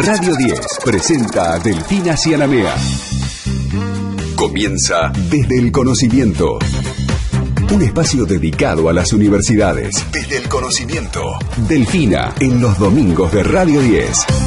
Radio 10 presenta a Delfina Cianamea. Comienza desde el conocimiento. Un espacio dedicado a las universidades. Desde el conocimiento. Delfina en los domingos de Radio 10.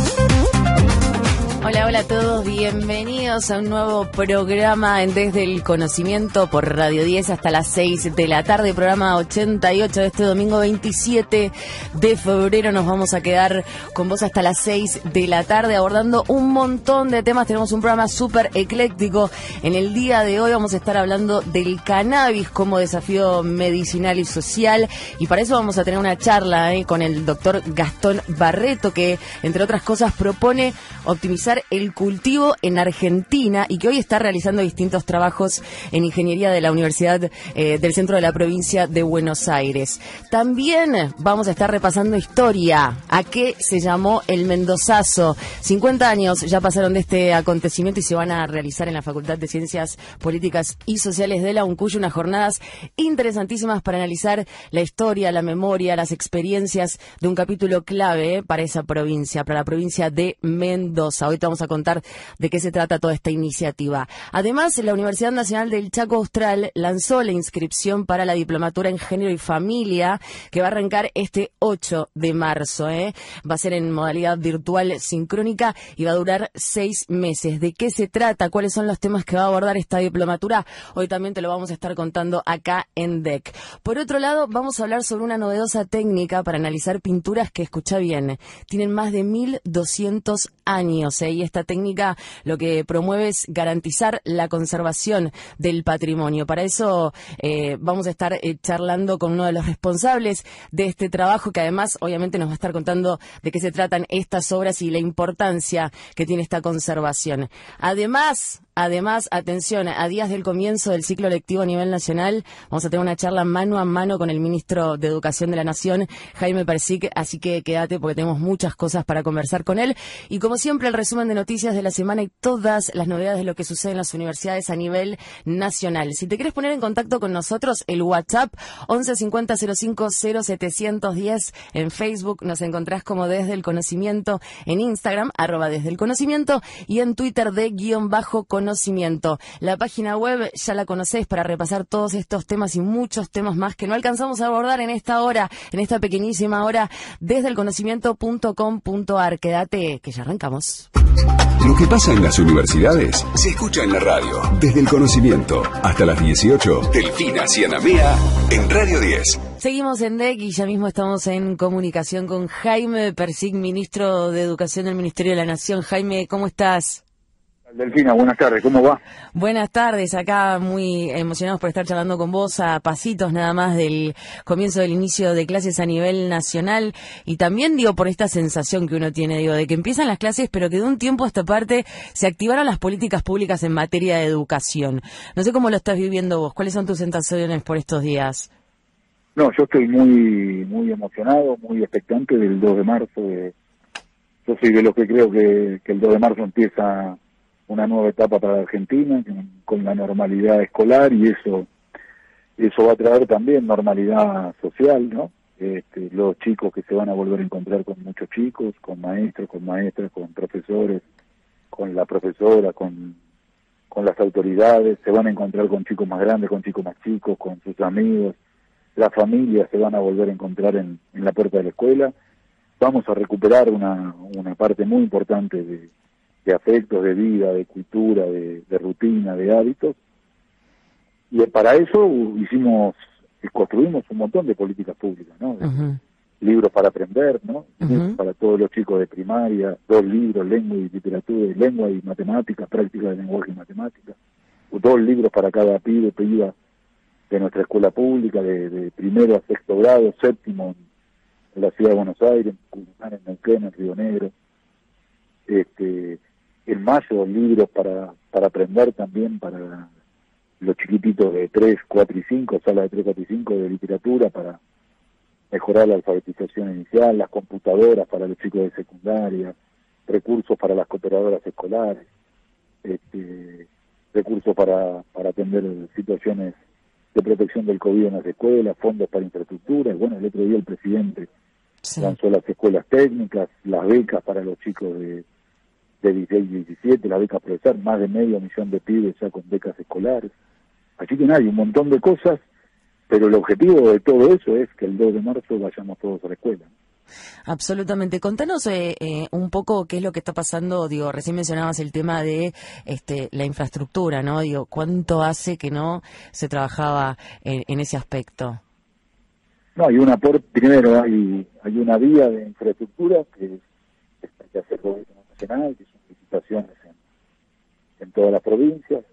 Hola, a todos, bienvenidos a un nuevo programa en Desde el Conocimiento por Radio 10 hasta las 6 de la tarde, programa 88 de este domingo 27 de febrero. Nos vamos a quedar con vos hasta las 6 de la tarde abordando un montón de temas. Tenemos un programa súper ecléctico. En el día de hoy vamos a estar hablando del cannabis como desafío medicinal y social y para eso vamos a tener una charla eh, con el doctor Gastón Barreto que, entre otras cosas, propone optimizar el cultivo en Argentina y que hoy está realizando distintos trabajos en ingeniería de la Universidad eh, del Centro de la Provincia de Buenos Aires. También vamos a estar repasando historia. ¿A qué se llamó el Mendozazo? 50 años ya pasaron de este acontecimiento y se van a realizar en la Facultad de Ciencias Políticas y Sociales de la UNCUY unas jornadas interesantísimas para analizar la historia, la memoria, las experiencias de un capítulo clave para esa provincia, para la provincia de Mendoza. Hoy vamos a contar de qué se trata toda esta iniciativa. Además, la Universidad Nacional del Chaco Austral lanzó la inscripción para la diplomatura en género y familia que va a arrancar este 8 de marzo. ¿eh? Va a ser en modalidad virtual sincrónica y va a durar seis meses. ¿De qué se trata? ¿Cuáles son los temas que va a abordar esta diplomatura? Hoy también te lo vamos a estar contando acá en DEC. Por otro lado, vamos a hablar sobre una novedosa técnica para analizar pinturas que, escucha bien, tienen más de 1.200 años. ¿eh? y esta técnica lo que promueve es garantizar la conservación del patrimonio. Para eso eh, vamos a estar eh, charlando con uno de los responsables de este trabajo, que además obviamente nos va a estar contando de qué se tratan estas obras y la importancia que tiene esta conservación. Además, Además, atención, a días del comienzo del ciclo lectivo a nivel nacional, vamos a tener una charla mano a mano con el ministro de Educación de la Nación, Jaime Persic, así que quédate porque tenemos muchas cosas para conversar con él. Y como siempre, el resumen de noticias de la semana y todas las novedades de lo que sucede en las universidades a nivel nacional. Si te quieres poner en contacto con nosotros, el WhatsApp 1150 05 0710 en Facebook, nos encontrás como Desde el Conocimiento, en Instagram, arroba Desde el Conocimiento, y en Twitter de guion bajo conocimiento. La página web ya la conocéis para repasar todos estos temas y muchos temas más que no alcanzamos a abordar en esta hora, en esta pequeñísima hora, desde el conocimiento.com.ar. Quédate, que ya arrancamos. Lo que pasa en las universidades se escucha en la radio. Desde el conocimiento hasta las 18, Delfina Cianamea en Radio 10. Seguimos en DEC y ya mismo estamos en comunicación con Jaime Persig, ministro de Educación del Ministerio de la Nación. Jaime, ¿cómo estás? Delfina, buenas tardes, ¿cómo va? Buenas tardes, acá muy emocionados por estar charlando con vos a pasitos nada más del comienzo del inicio de clases a nivel nacional y también digo por esta sensación que uno tiene, digo, de que empiezan las clases pero que de un tiempo a esta parte se activaron las políticas públicas en materia de educación. No sé cómo lo estás viviendo vos, ¿cuáles son tus sensaciones por estos días? No, yo estoy muy muy emocionado, muy expectante del 2 de marzo. yo soy de los que creo que, que el 2 de marzo empieza una nueva etapa para la Argentina con la normalidad escolar y eso eso va a traer también normalidad social, ¿no? Este, los chicos que se van a volver a encontrar con muchos chicos, con maestros, con maestras, con profesores, con la profesora, con, con las autoridades, se van a encontrar con chicos más grandes, con chicos más chicos, con sus amigos, las familias se van a volver a encontrar en, en la puerta de la escuela. Vamos a recuperar una, una parte muy importante de, de afectos, de vida, de cultura, de, rutina, de hábitos. Y para eso hicimos, construimos un montón de políticas públicas, ¿no? Libros para aprender, ¿no? Para todos los chicos de primaria, dos libros, lengua y literatura, lengua y matemáticas, práctica de lenguaje y matemáticas, dos libros para cada pibe, piba de nuestra escuela pública, de, primero a sexto grado, séptimo en la ciudad de Buenos Aires, en Neuquén, en Río Negro. Este, en mayo libros para, para aprender también para los chiquititos de 3, 4 y 5, sala de 3, 4 y 5 de literatura para mejorar la alfabetización inicial, las computadoras para los chicos de secundaria, recursos para las cooperadoras escolares, este, recursos para, para atender situaciones de protección del COVID en las escuelas, fondos para infraestructura. Bueno, el otro día el presidente lanzó las escuelas técnicas, las becas para los chicos de de 16 y 17, la beca profesor, más de medio millón de pibes ya con becas escolares. Así que nada, hay un montón de cosas, pero el objetivo de todo eso es que el 2 de marzo vayamos todos a la escuela. Absolutamente. Contanos eh, eh, un poco qué es lo que está pasando. Digo, recién mencionabas el tema de este, la infraestructura, ¿no? Digo, ¿cuánto hace que no se trabajaba en, ese aspecto? No, hay una por primero hay hay una vía de infraestructura que, que hace el gobierno nacional, que son licitaciones en, en todas las provincias.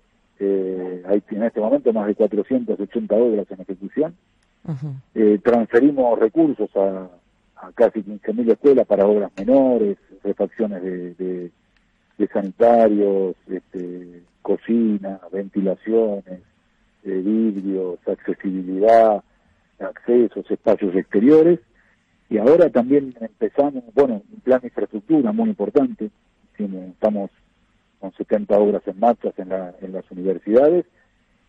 Eh, hay en este momento más de 480 obras en ejecución. eh, transferimos recursos a, a casi 15.000 escuelas para obras menores, refacciones de, sanitarios, este, cocina, ventilaciones, eh, vidrios, accesibilidad, accesos, espacios exteriores. Y ahora también empezamos, bueno, un plan de infraestructura muy importante. Estamos con 70 obras en marcha en, en las universidades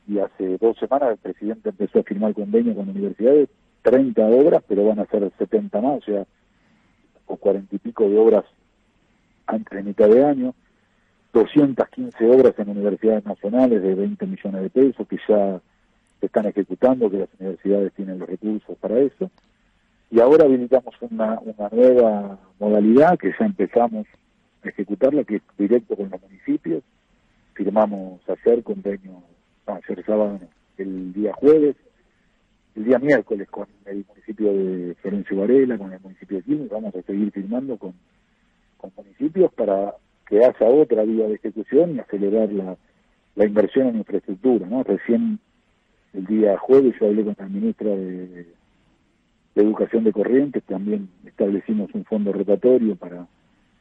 y hace dos semanas el presidente empezó a firmar convenio con universidades 30 obras, pero van a ser 70 más, o sea, o 40 y pico de obras antes de mitad de año, 215 obras en universidades nacionales de 20 millones de pesos que ya se están ejecutando, que las universidades tienen los recursos para eso. Y ahora habilitamos una, una nueva modalidad que ya empezamos ejecutarla, que es directo con los municipios. Firmamos ayer convenio, ayer sábado, el día jueves, el día miércoles con el municipio de Florencio Varela, con el municipio de Quilmes, vamos a seguir firmando con, con municipios para que haya otra vía de ejecución y acelerar la, la inversión en infraestructura. ¿no? Recién el día jueves yo hablé con la ministra de, Educación de Corrientes, también establecimos un fondo rotatorio para,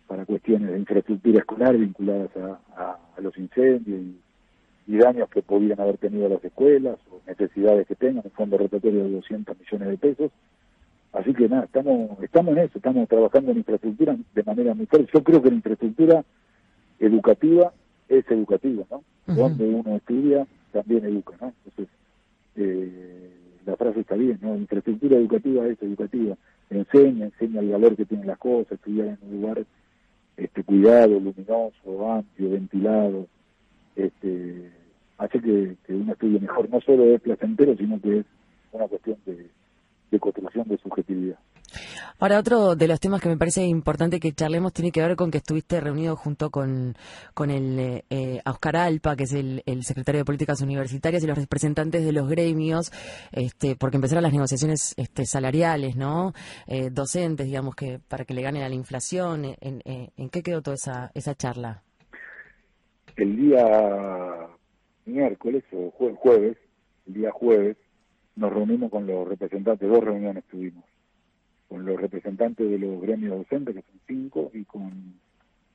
para cuestiones de infraestructura escolar vinculadas a, a los incendios y y daños que pudieran haber tenido las escuelas o necesidades que tengan, un fondo rotatorio de 200 millones de pesos. Así que nada, estamos, estamos en eso, estamos trabajando en infraestructura de manera muy fuerte. Yo creo que la infraestructura educativa es educativa, ¿no? Donde uno estudia, también educa, ¿no? Entonces, eh, la frase está bien, ¿no? Infraestructura educativa es educativa. Enseña, enseña el valor que tienen las cosas, estudiar en un lugar este, cuidado, luminoso, amplio, ventilado, este, hace que, que uno estudie mejor. No solo es placentero, sino que es una cuestión de, de construcción de subjetividad. Ahora, otro de los temas que me parece importante que charlemos tiene que ver con que estuviste reunido junto con, con el eh, Oscar Alpa, que es el, secretario de Políticas Universitarias, y los representantes de los gremios, este, porque empezaron las negociaciones este, salariales, ¿no? Eh, docentes, digamos, que para que le ganen a la inflación. ¿En, en, qué quedó toda esa, esa charla? El día miércoles o jueves, el día jueves, nos reunimos con los representantes, dos reuniones tuvimos, con los representantes de los gremios docentes, que son cinco, y con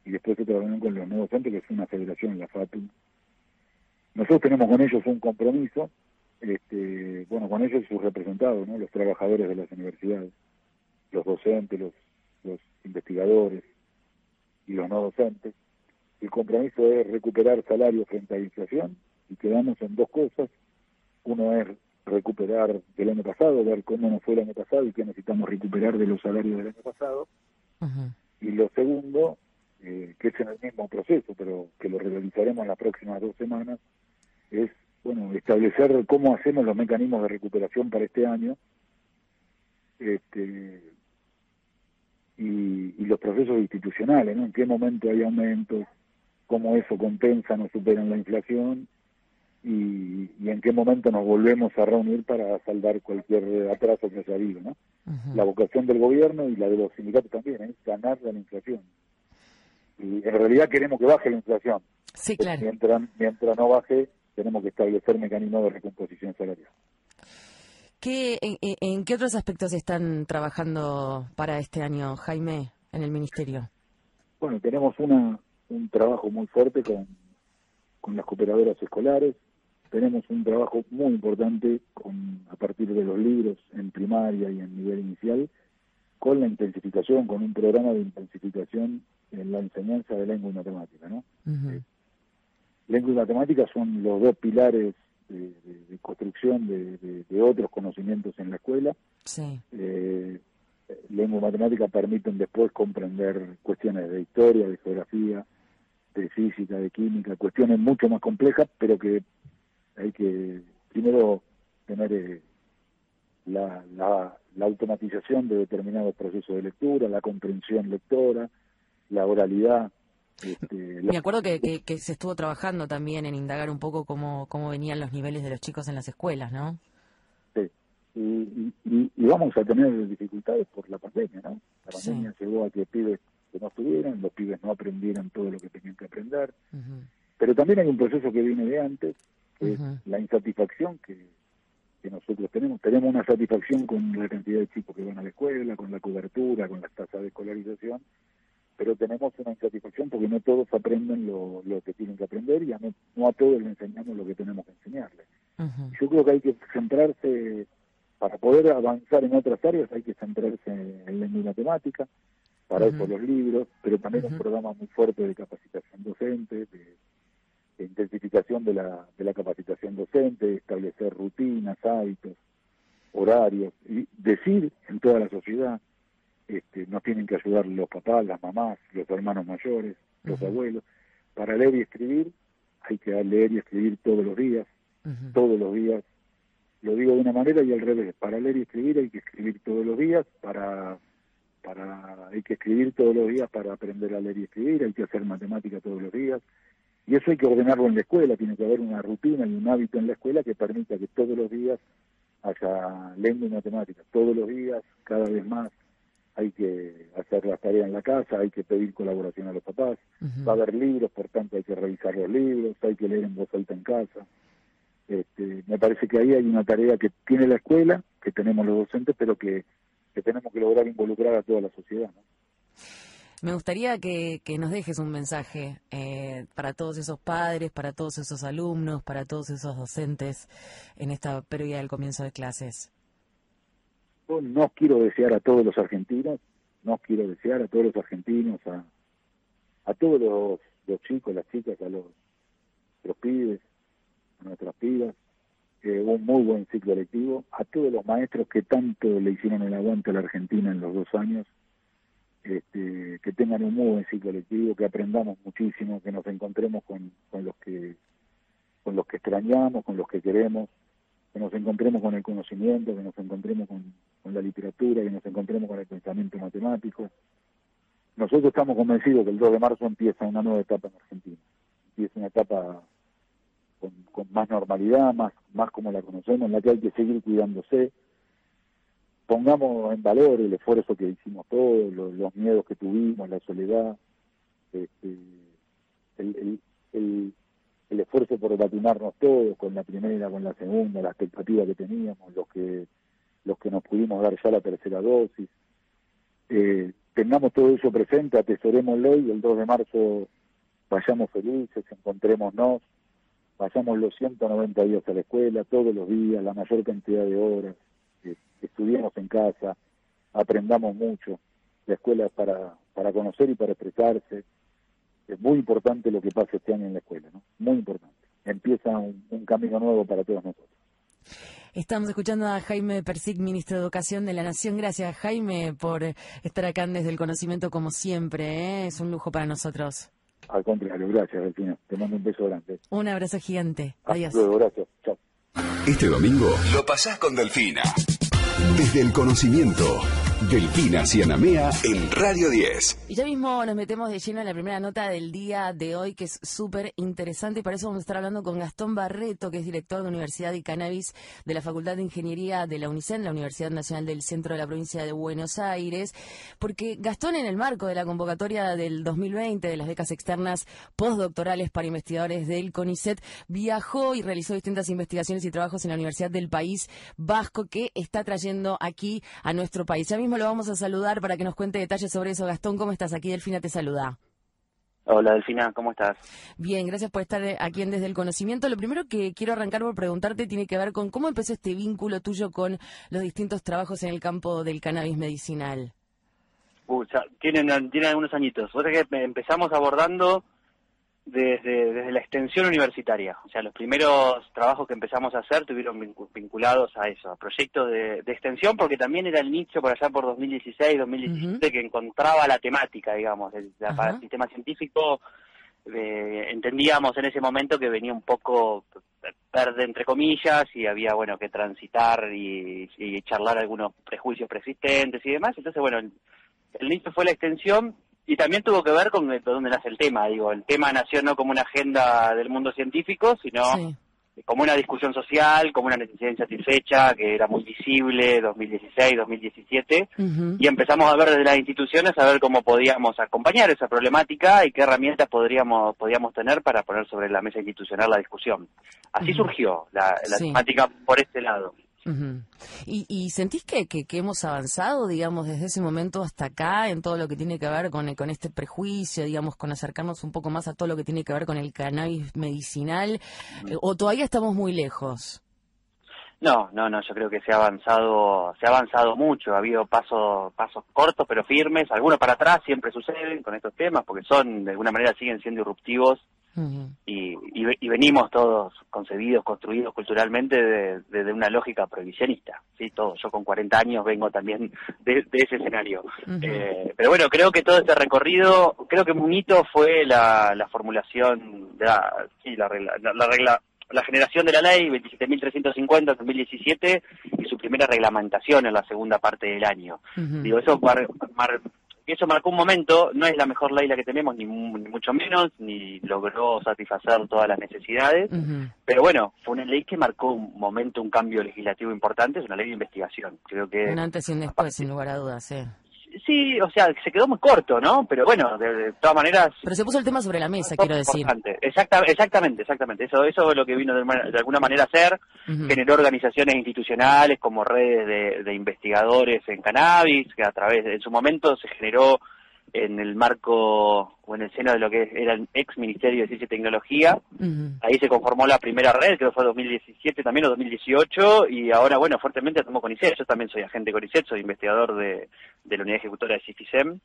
y después otra reunión con los no docentes, que es una federación, la FATU. Nosotros tenemos con ellos un compromiso, este, bueno, con ellos sus representados, ¿no? los trabajadores de las universidades, los docentes, los, los investigadores y los no docentes. El compromiso es recuperar salario frente a la inflación, y quedamos en dos cosas. Uno es recuperar del año pasado, ver cómo nos fue el año pasado y qué necesitamos recuperar de los salarios del año pasado. Y lo segundo, eh, que es en el mismo proceso, pero que lo realizaremos en las próximas dos semanas, es bueno establecer cómo hacemos los mecanismos de recuperación para este año este, y, y los procesos institucionales, ¿no? En qué momento hay aumentos, cómo eso compensa, no superan la inflación y, en qué momento nos volvemos a reunir para saldar cualquier atraso que haya habido. ¿no? La vocación del gobierno y la de los sindicatos también es ganar la inflación. Y en realidad queremos que baje la inflación. Sí, claro. Mientras, mientras no baje, tenemos que establecer mecanismos de recomposición salarial. ¿Qué, en, qué otros aspectos están trabajando para este año, Jaime, en el Ministerio? Bueno, tenemos una, un trabajo muy fuerte con, con las cooperadoras escolares, tenemos un trabajo muy importante con, a partir de los libros en primaria y en nivel inicial, con la intensificación, con un programa de intensificación en la enseñanza de lengua y matemática. ¿no? Lengua y matemática son los dos pilares de, construcción de, otros conocimientos en la escuela. Sí. Eh, lengua y matemática permiten después comprender cuestiones de historia, de geografía, de física, de química, cuestiones mucho más complejas, pero que hay que primero tener eh, la, la, automatización de determinados procesos de lectura, la comprensión lectora, la oralidad. Este, Me acuerdo que, que, se estuvo trabajando también en indagar un poco cómo, cómo venían los niveles de los chicos en las escuelas, ¿no? Sí, y, y, vamos a tener dificultades por la pandemia, ¿no? La pandemia llegó a que pibes que no estuvieran, los pibes no aprendieran todo lo que tenían que aprender, pero también hay un proceso que viene de antes, que es la insatisfacción que que nosotros tenemos. Tenemos una satisfacción con la cantidad de chicos que van a la escuela, con la cobertura, con las tasas de escolarización, pero tenemos una insatisfacción porque no todos aprenden lo, que tienen que aprender y a no, a todos les enseñamos lo que tenemos que enseñarles. Yo creo que hay que centrarse, para poder avanzar en otras áreas, hay que centrarse en lengua y matemática, para eso los libros, pero también un programa muy fuerte de capacitación docente, de intensificación de la, de la capacitación docente, establecer rutinas, hábitos, horarios, y decir en toda la sociedad, este, nos tienen que ayudar los papás, las mamás, los hermanos mayores, los abuelos. Para leer y escribir hay que leer y escribir todos los días, todos los días. Lo digo de una manera y al revés. Para leer y escribir hay que escribir todos los días, para, para hay que escribir todos los días para aprender a leer y escribir, hay que hacer matemática todos los días, y eso hay que ordenarlo en la escuela, tiene que haber una rutina y un hábito en la escuela que permita que todos los días haya lengua y matemáticas, todos los días, cada vez más. Hay que hacer las tareas en la casa, hay que pedir colaboración a los papás, va a haber libros, por tanto hay que revisar los libros, hay que leer en voz alta en casa. Este, me parece que ahí hay una tarea que tiene la escuela, que tenemos los docentes, pero que, que tenemos que lograr involucrar a toda la sociedad. ¿no? Me gustaría que, nos dejes un mensaje eh, para todos esos padres, para todos esos alumnos, para todos esos docentes en esta previa del comienzo de clases. no quiero desear a todos los argentinos, no quiero desear a todos los argentinos, a, a todos los, chicos, las chicas, a los, los pibes, a nuestras pibas, un muy buen ciclo lectivo, a todos los maestros que tanto le hicieron el aguante a la Argentina en los dos años, este, que tengan un muy buen ciclo lectivo, que aprendamos muchísimo, que nos encontremos con, con los que con los que extrañamos, con los que queremos, que nos encontremos con el conocimiento, que nos encontremos con, la literatura, que nos encontremos con el pensamiento matemático. Nosotros estamos convencidos que el 2 de marzo empieza una nueva etapa en Argentina. Empieza una etapa con, con más normalidad, más, más como la conocemos, en la que hay que seguir cuidándose, pongamos en valor el esfuerzo que hicimos todos, los, miedos que tuvimos, la soledad, este, el, el, el, esfuerzo por vacunarnos todos con la primera, con la segunda, la expectativa que teníamos, los que los que nos pudimos dar ya la tercera dosis. Eh, tengamos todo eso presente, atesorémoslo y el 2 de marzo vayamos felices, encontrémonos, vayamos los 190 días a la escuela, todos los días, la mayor cantidad de horas, estudiemos en casa, aprendamos mucho. La escuela es para, para conocer y para expresarse. Es muy importante lo que pasa este año en la escuela, ¿no? Muy importante. Empieza un, camino nuevo para todos nosotros. Estamos escuchando a Jaime Persic, ministro de Educación de la Nación. Gracias, Jaime, por estar acá desde el conocimiento como siempre. ¿eh? Es un lujo para nosotros. Al contrario, gracias, Delfina. Te mando un beso grande. Un abrazo gigante. Adiós. luego, gracias. Chao. Este domingo lo pasás con Delfina. Desde el conocimiento, Delfina Cianamea en Radio 10. Y ya mismo nos metemos de lleno en la primera nota del día de hoy, que es súper interesante. Y para eso vamos a estar hablando con Gastón Barreto, que es director de Universidad y Cannabis de la Facultad de Ingeniería de la UNICEN, la Universidad Nacional del Centro de la Provincia de Buenos Aires. Porque Gastón, en el marco de la convocatoria del 2020 de las becas externas postdoctorales para investigadores del CONICET, viajó y realizó distintas investigaciones y trabajos en la Universidad del País Vasco, que está trayendo aquí a nuestro país. Ya mismo lo vamos a saludar para que nos cuente detalles sobre eso. Gastón, ¿cómo estás? Aquí Delfina te saluda. Hola Delfina, ¿cómo estás? Bien, gracias por estar aquí en Desde el Conocimiento. Lo primero que quiero arrancar por preguntarte tiene que ver con cómo empezó este vínculo tuyo con los distintos trabajos en el campo del cannabis medicinal. Uh, tienen, tienen algunos añitos. que empezamos abordando desde, desde la extensión universitaria. O sea, los primeros trabajos que empezamos a hacer tuvieron vinculados a eso, a proyectos de, extensión, porque también era el nicho por allá por 2016, 2017 que encontraba la temática, digamos, para el sistema científico. eh, entendíamos en ese momento que venía un poco verde entre comillas y había bueno que transitar y, charlar algunos prejuicios preexistentes y demás entonces bueno el, inicio fue la extensión y también tuvo que ver con dónde nace el tema digo el tema nació no como una agenda del mundo científico sino como una discusión social, como una necesidad insatisfecha que era muy visible 2016, 2017 y empezamos a ver desde las instituciones a ver cómo podíamos acompañar esa problemática y qué herramientas podríamos podíamos tener para poner sobre la mesa institucional la discusión. Así surgió la, la temática por este lado. ¿Y, ¿Y, sentís que, que, hemos avanzado, digamos, desde ese momento hasta acá en todo lo que tiene que ver con, con este prejuicio, digamos, con acercarnos un poco más a todo lo que tiene que ver con el cannabis medicinal? Eh, ¿O todavía estamos muy lejos? No, no, no, yo creo que se ha avanzado, se ha avanzado mucho, ha habido pasos, pasos cortos pero firmes, algunos para atrás siempre suceden con estos temas porque son, de alguna manera siguen siendo y, y, venimos todos concebidos, construidos culturalmente desde de, una lógica prohibicionista, ¿sí? Todo. Yo con 40 años vengo también de, ese escenario. Eh, pero bueno, creo que todo este recorrido, creo que un hito fue la, la formulación, de la, sí, la regla, la, regla la generación de la ley 27.350 2017 y su primera reglamentación en la segunda parte del año. Digo, eso mar, y eso marcó un momento, no es la mejor ley la que tenemos, ni, mucho menos, ni logró satisfacer todas las necesidades, pero bueno, fue una ley que marcó un momento, un cambio legislativo importante, es una ley de investigación. Creo que un antes y un después, sin lugar a dudas, sí. Sí, o sea, se quedó muy corto, ¿no? Pero bueno, de, todas maneras... Pero se puso el tema sobre la mesa, quiero decir. exactamente, exactamente. Eso, eso es lo que vino de, alguna manera a hacer. Generó organizaciones institucionales como redes de, investigadores en cannabis, que a través, de, en su momento se generó en el marco o en el seno de lo que era el ex Ministerio de Ciencia y Tecnología. Ahí se conformó la primera red, creo que fue 2017 también o 2018, y ahora, bueno, fuertemente tomó CONICET. Yo también soy agente de CONICET, soy investigador de, de la unidad ejecutora de CIFISEM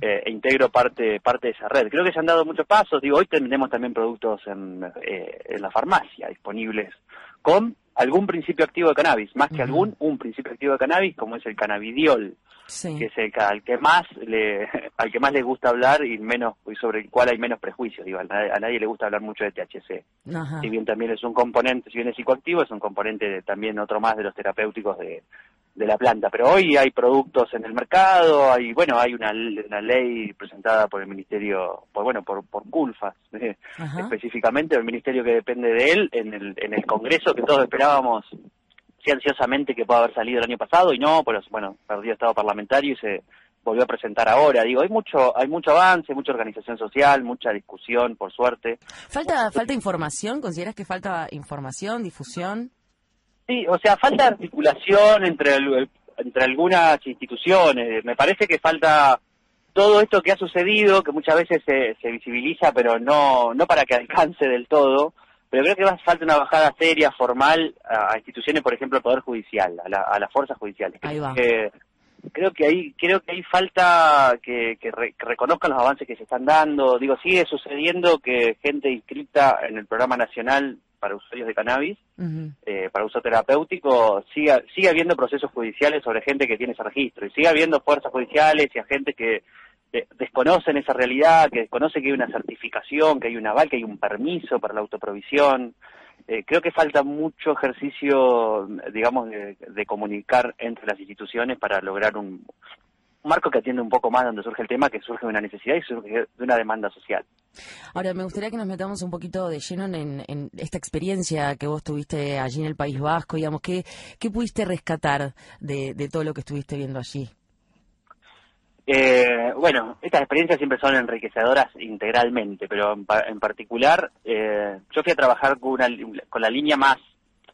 eh, e integro parte, parte de esa red. Creo que se han dado muchos pasos. Digo, hoy tenemos también productos en, eh, en la farmacia disponibles con algún principio activo de cannabis, más que algún, un principio activo de cannabis, como es el cannabidiol, que es el al que más le, al que más le gusta hablar y menos y sobre el cual hay menos prejuicios. Digo, a, nadie, le gusta hablar mucho de THC. Si bien también es un componente, si bien es psicoactivo, es un componente también otro más de los terapéuticos de, de la planta. Pero hoy hay productos en el mercado, hay bueno, hay una, una ley presentada por el ministerio, por bueno, por por Culfas eh, específicamente, el ministerio que depende de él en el en el Congreso que todos esperábamos sí ansiosamente que pueda haber salido el año pasado y no, pero bueno, perdió estado parlamentario y se volvió a presentar ahora. Digo, hay mucho, hay mucho avance, mucha organización social, mucha discusión, por suerte. Falta, falta información. ¿Consideras que falta información, difusión? Sí, o sea, falta articulación entre entre algunas instituciones. Me parece que falta todo esto que ha sucedido, que muchas veces se, se visibiliza, pero no no para que alcance del todo pero creo que va, falta una bajada seria, formal, a, instituciones, por ejemplo, al Poder Judicial, a, la, a las fuerzas judiciales. Ahí va. creo que ahí creo que ahí falta que, que, reconozcan los avances que se están dando. Digo, sigue sucediendo que gente inscrita en el programa nacional para usuarios de cannabis, eh, para uso terapéutico, siga, sigue habiendo procesos judiciales sobre gente que tiene ese registro y sigue habiendo fuerzas judiciales y agentes que desconocen esa realidad, que desconocen que hay una certificación, que hay un aval, que hay un permiso para la autoprovisión. Eh, creo que falta mucho ejercicio, digamos, de, comunicar entre las instituciones para lograr un, marco que atiende un poco más donde surge el tema, que surge de una necesidad y surge de una demanda social. Ahora, me gustaría que nos metamos un poquito de lleno en, esta experiencia que vos tuviste allí en el País Vasco, digamos, ¿qué, qué pudiste rescatar de todo lo que estuviste viendo allí? Eh, bueno, estas experiencias siempre son enriquecedoras integralmente, pero en, particular eh, yo fui a trabajar con, una, con la línea más,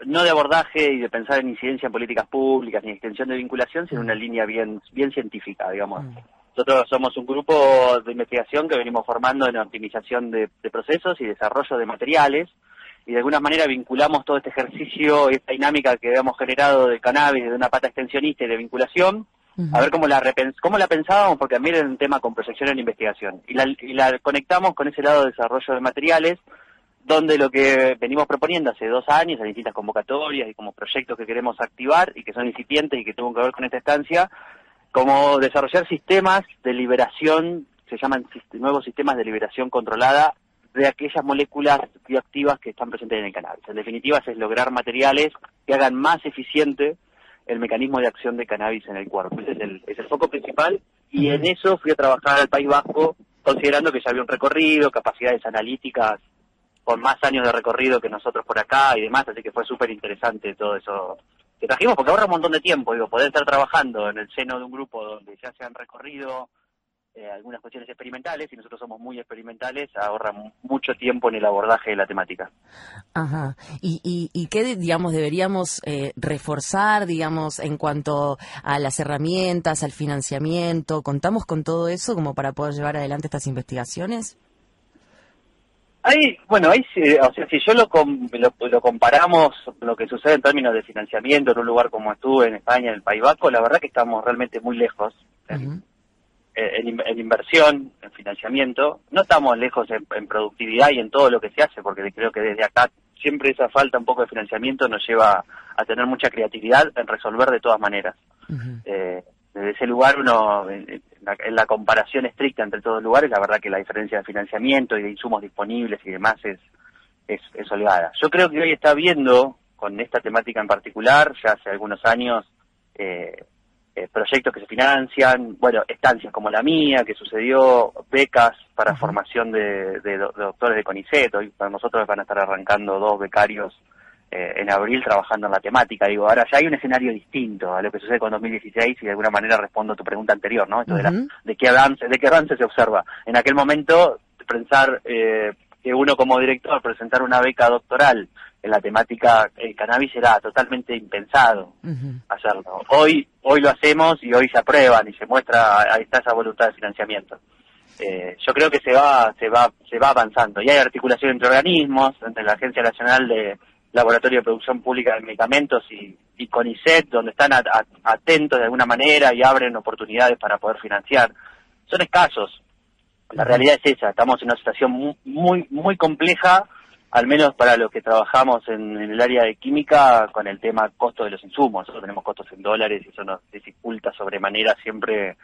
no de abordaje y de pensar en incidencia en políticas públicas ni extensión de vinculación, sino una línea bien, bien científica, digamos. Mm. Nosotros somos un grupo de investigación que venimos formando en optimización de, de procesos y desarrollo de materiales, y de alguna manera vinculamos todo este ejercicio, esta dinámica que habíamos generado de cannabis, de una pata extensionista y de vinculación, a ver cómo la, cómo la pensábamos, porque a mí era un tema con proyección en investigación. Y la, y la conectamos con ese lado de desarrollo de materiales, donde lo que venimos proponiendo hace dos años, en distintas convocatorias y como proyectos que queremos activar y que son incipientes y que tuvo que ver con esta estancia, como desarrollar sistemas de liberación, se llaman nuevos sistemas de liberación controlada de aquellas moléculas bioactivas que están presentes en el cannabis. En definitiva, es lograr materiales que hagan más eficiente el mecanismo de acción de cannabis en el cuerpo. Ese es el, es el foco principal. Y en eso fui a trabajar al País Vasco considerando que ya había un recorrido, capacidades analíticas con más años de recorrido que nosotros por acá y demás, así que fue súper interesante todo eso que trajimos porque ahorra un montón de tiempo, digo, poder estar trabajando en el seno de un grupo donde ya se han recorrido eh, algunas cuestiones experimentales y nosotros somos muy experimentales, ahorra mucho tiempo en el abordaje de la temática. Ajá. ¿Y, y, y qué, digamos, deberíamos eh, reforzar, digamos, en cuanto a las herramientas, al financiamiento? ¿Contamos con todo eso como para poder llevar adelante estas investigaciones? Ahí, bueno, ahí, o sea, si yo lo, lo, comparamos lo que sucede en términos de financiamiento en un lugar como estuve en España, en el País Vasco, la verdad que estamos realmente muy lejos. Eh, en, inversión, en financiamiento. No estamos lejos en, productividad y en todo lo que se hace, porque creo que desde acá siempre esa falta un poco de financiamiento nos lleva a tener mucha creatividad en resolver de todas maneras. Eh, desde ese lugar uno, en la, comparación estricta entre todos los lugares, la verdad que la diferencia de financiamiento y de insumos disponibles y demás es, es, es holgada. Yo creo que hoy está viendo, con esta temática en particular, ya hace algunos años, eh, eh, proyectos que se financian, bueno, estancias como la mía, que sucedió, becas para formación de, doctores de CONICET, hoy para nosotros van a estar arrancando dos becarios eh, en abril trabajando en la temática. Digo, ahora ya hay un escenario distinto a lo que sucede con 2016 y de alguna manera respondo a tu pregunta anterior, ¿no? Esto de, de qué avance, de qué avance se observa. En aquel momento, pensar eh, que uno como director presentar una beca doctoral en la temática el cannabis era totalmente impensado hacerlo. Hoy hoy lo hacemos y hoy se aprueban y se muestra ahí está esa voluntad de financiamiento. Eh, yo creo que se va se va se va avanzando y hay articulación entre organismos entre la Agencia Nacional de Laboratorio de Producción Pública de Medicamentos y, y CONICET donde están atentos de alguna manera y abren oportunidades para poder financiar. Son escasos. La realidad es esa. Estamos en una situación muy muy, compleja al menos para los que trabajamos en, el área de química, con el tema costo de los insumos. Nosotros tenemos costos en dólares y eso nos dificulta sobremanera siempre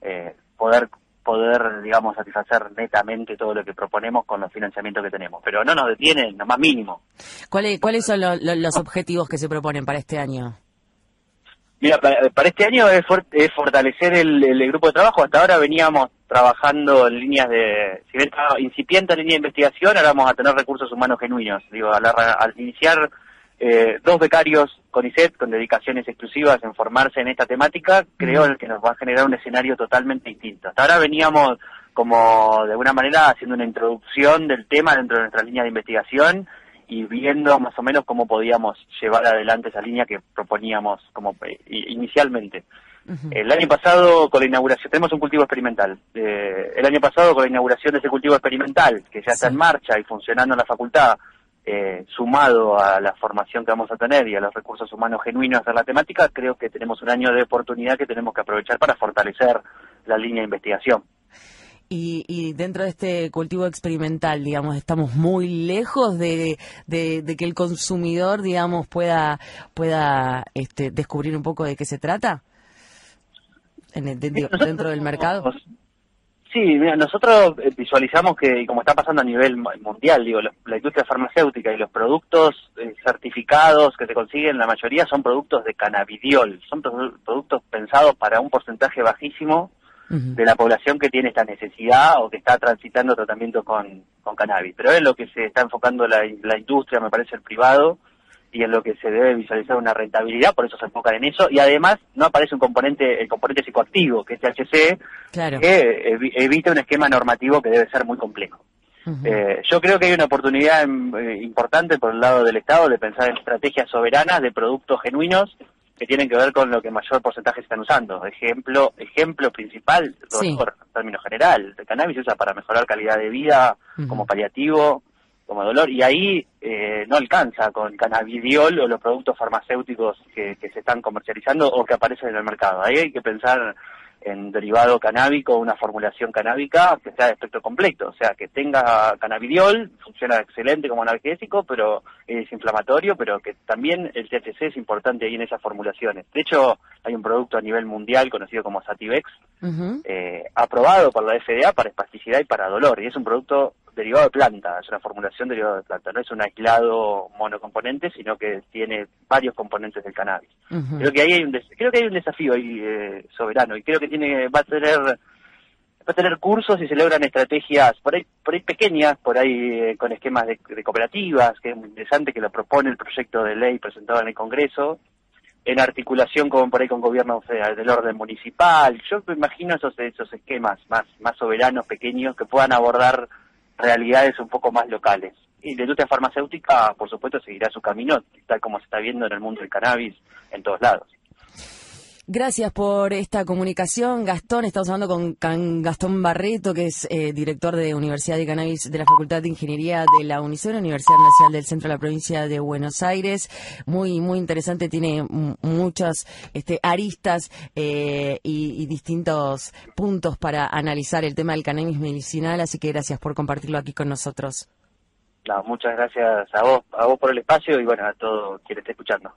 eh, poder poder, digamos, satisfacer netamente todo lo que proponemos con los financiamientos que tenemos. Pero no nos detiene, lo más mínimo. ¿Cuáles, ¿Cuáles son los objetivos que se proponen para este año? Mira, para, este año es, fortalecer el, grupo de trabajo. Hasta ahora veníamos trabajando en líneas de, si bien estaba incipiente en línea de investigación, ahora vamos a tener recursos humanos genuinos. Digo, al, iniciar eh, dos becarios con ICET, con dedicaciones exclusivas en formarse en esta temática, creo que nos va a generar un escenario totalmente distinto. Hasta ahora veníamos como de alguna manera haciendo una introducción del tema dentro de nuestra línea de investigación y viendo más o menos cómo podíamos llevar adelante esa línea que proponíamos como El año pasado, con la inauguración, tenemos un cultivo experimental. Eh, el año pasado, con la inauguración de ese cultivo experimental, que ya está en marcha y funcionando en la facultad, eh, sumado a la formación que vamos a tener y a los recursos humanos genuinos de la temática, creo que tenemos un año de oportunidad que tenemos que aprovechar para fortalecer la línea de investigación. Y, dentro de este cultivo experimental, digamos, estamos muy lejos de, que el consumidor, digamos, pueda pueda este, descubrir un poco de qué se trata en dentro, del mercado. Sí, mira, nosotros eh, visualizamos que, como está pasando a nivel mundial, digo, la, industria farmacéutica y los productos eh, certificados que se consiguen, la mayoría son productos de cannabidiol, son productos pensados para un porcentaje bajísimo de la población que tiene esta necesidad o que está transitando tratamiento con, con cannabis. Pero es lo que se está enfocando la, la industria, me parece, el privado, y en lo que se debe visualizar una rentabilidad, por eso se enfocan en eso, y además no aparece un componente, el componente psicoactivo, que es THC, que evita un esquema normativo que debe ser muy complejo. eh, yo creo que hay una oportunidad eh, importante por el lado del Estado de pensar en estrategias soberanas de productos genuinos que tienen que ver con lo que mayor porcentaje están usando. Ejemplo, ejemplo principal, doctor, en términos general, el cannabis se usa para mejorar calidad de vida como paliativo, como dolor, y ahí eh, no alcanza con cannabidiol o los productos farmacéuticos que, que se están comercializando o que aparecen en el mercado. Ahí hay que pensar en derivado canábico, una formulación canábica que sea de espectro completo, o sea, que tenga cannabidiol, funciona excelente como analgésico, pero es inflamatorio, pero que también el THC es importante ahí en esas formulaciones. De hecho, hay un producto a nivel mundial conocido como Sativex, eh, aprobado por la FDA para espasticidad y para dolor, y es un producto derivado de planta, es una formulación derivada de planta, no es un aislado monocomponente, sino que tiene varios componentes del cannabis. Creo que ahí hay un creo que hay un desafío ahí eh, soberano y creo que tiene va a tener va a tener cursos y se logran estrategias por ahí por ahí pequeñas, por ahí eh, con esquemas de, cooperativas, que es muy interesante que lo propone el proyecto de ley presentado en el Congreso en articulación con por ahí con gobiernos del orden municipal. Yo me imagino esos esos esquemas más más soberanos, pequeños, que puedan abordar realidades un poco más locales. Y la industria farmacéutica, por supuesto, seguirá su camino, tal como se está viendo en el mundo del cannabis en todos lados. Gracias por esta comunicación, Gastón. Estamos hablando con Gastón Barreto, que es eh, director de Universidad de Cannabis de la Facultad de Ingeniería de la UNICEN, Universidad Nacional del Centro de la Provincia de Buenos Aires. Muy, muy interesante, tiene muchas este, aristas eh, y, distintos puntos para analizar el tema del cannabis medicinal, así que gracias por compartirlo aquí con nosotros. muchas gracias a vos, a vos por el espacio y bueno, a todo quien esté escuchando.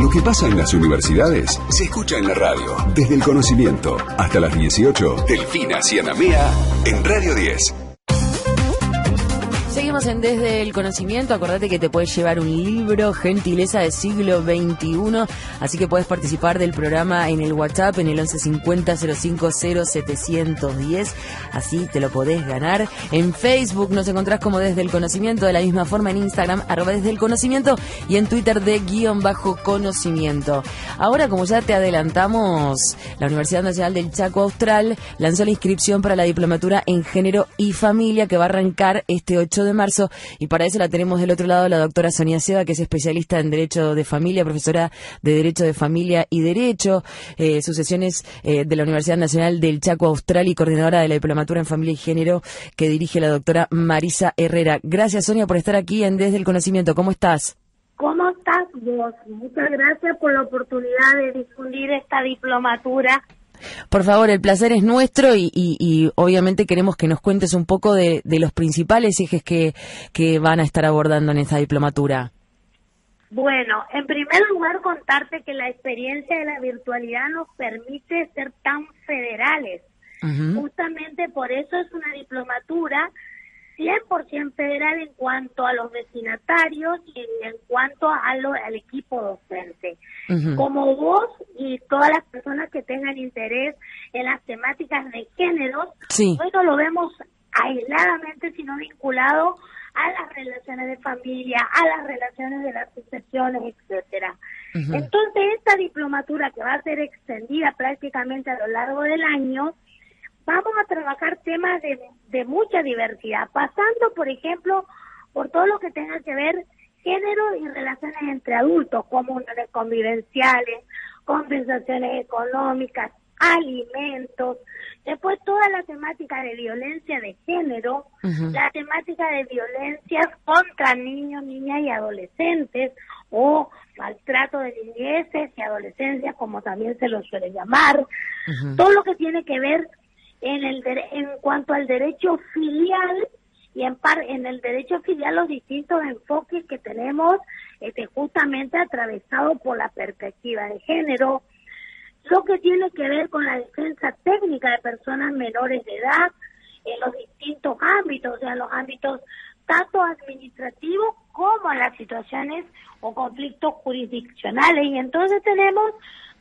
Lo que pasa en las universidades se escucha en la radio. Desde el conocimiento hasta las 18. Delfina Cianamea en Radio 10. Seguimos en Desde el Conocimiento. Acordate que te puedes llevar un libro, gentileza del siglo XXI. Así que puedes participar del programa en el WhatsApp en el 1150 050710. Así te lo podés ganar. En Facebook nos encontrás como Desde el Conocimiento. De la misma forma en Instagram, arroba Desde el Conocimiento. Y en Twitter de guion bajo conocimiento. Ahora, como ya te adelantamos, la Universidad Nacional del Chaco Austral lanzó la inscripción para la diplomatura en género y familia que va a arrancar este 8 de marzo y para eso la tenemos del otro lado la doctora Sonia Seba, que es especialista en Derecho de Familia, profesora de Derecho de Familia y Derecho, eh, sucesiones eh, de la Universidad Nacional del Chaco Austral y coordinadora de la Diplomatura en Familia y Género que dirige la doctora Marisa Herrera. Gracias Sonia por estar aquí en Desde el Conocimiento. ¿Cómo estás? ¿Cómo estás vos? Muchas gracias por la oportunidad de difundir esta diplomatura por favor, el placer es nuestro y, obviamente queremos que nos cuentes un poco de, los principales ejes que, que van a estar abordando en esta diplomatura. Bueno, en primer lugar contarte que la experiencia de la virtualidad nos permite ser tan federales. Justamente por eso es una diplomatura 100% federal en cuanto a los destinatarios y en cuanto a lo, al equipo docente. Como vos y todas las personas que tengan interés en las temáticas de género, hoy no lo vemos aisladamente, sino vinculado a las relaciones de familia, a las relaciones de las sucesiones, etcétera. Entonces, esta diplomatura que va a ser extendida prácticamente a lo largo del año, vamos a trabajar temas de, de mucha diversidad, pasando, por ejemplo, por todo lo que tenga que ver género y relaciones entre adultos, comunidades convivenciales, compensaciones económicas, alimentos, después toda la temática de violencia de género, la temática de violencias contra niños, niñas y adolescentes, o maltrato de niñeces y adolescencias, como también se lo suele llamar, todo lo que tiene que ver en, el en cuanto al derecho filial y en, par en el derecho filial los distintos enfoques que tenemos este, justamente atravesado por la perspectiva de género, lo que tiene que ver con la defensa técnica de personas menores de edad en los distintos ámbitos, o sea, los ámbitos tanto administrativos como las situaciones o conflictos jurisdiccionales. Y entonces tenemos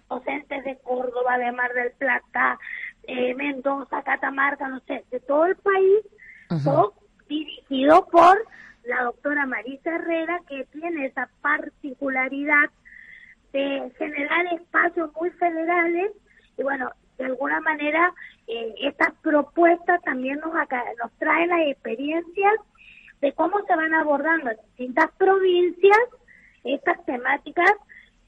docentes de Córdoba, de Mar del Plata, eh, Mendoza, Catamarca, no sé, de todo el país, todo dirigido por la doctora Marisa Herrera, que tiene esa particularidad de generar espacios muy federales. Y bueno, de alguna manera eh, estas propuestas también nos, nos traen las experiencias de cómo se van abordando en distintas provincias estas temáticas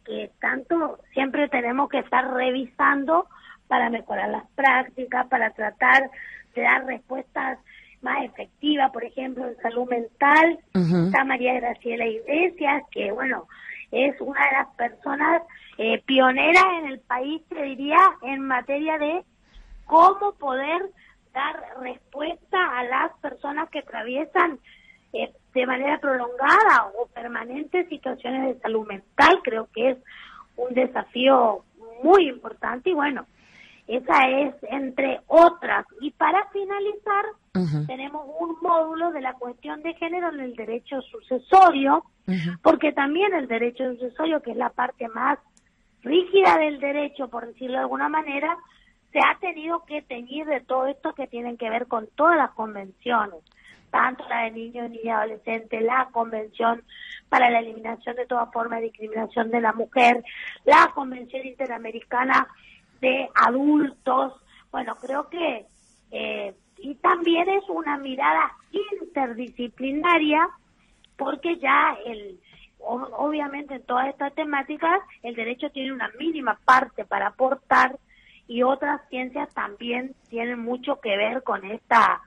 que tanto siempre tenemos que estar revisando para mejorar las prácticas, para tratar de dar respuestas más efectivas, por ejemplo, en salud mental. Está María Graciela Iglesias, que bueno, es una de las personas eh, pioneras en el país, te diría, en materia de cómo poder dar respuesta a las personas que atraviesan eh, de manera prolongada o permanente situaciones de salud mental. Creo que es un desafío muy importante y bueno, Esa es entre otras. Y para finalizar, tenemos un módulo de la cuestión de género en el derecho sucesorio, porque también el derecho sucesorio, que es la parte más rígida del derecho, por decirlo de alguna manera, se ha tenido que teñir de todo esto que tienen que ver con todas las convenciones, tanto la de niños, niñas y adolescentes, la convención para la eliminación de toda forma de discriminación de la mujer, la convención interamericana de adultos. Bueno, creo que eh, y también es una mirada interdisciplinaria porque ya el obviamente en todas estas temáticas el derecho tiene una mínima parte para aportar y otras ciencias también tienen mucho que ver con esta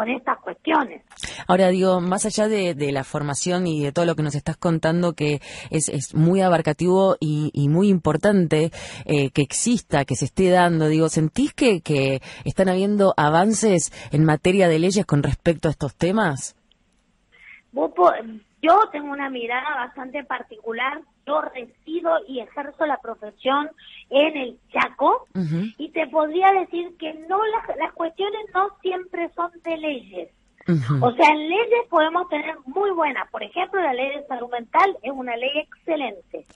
con estas cuestiones. Ahora digo, más allá de, la formación y de todo lo que nos estás contando, que es, es muy abarcativo y, muy importante eh, que exista, que se esté dando, digo, ¿sentís que, que están habiendo avances en materia de leyes con respecto a estos temas? Yo tengo una mirada bastante particular. Yo resido y ejerzo la profesión en el Chaco y te podría decir que no las, las cuestiones no siempre son de leyes. O sea, en leyes podemos tener muy buenas. Por ejemplo, la ley de salud mental es una ley excelente.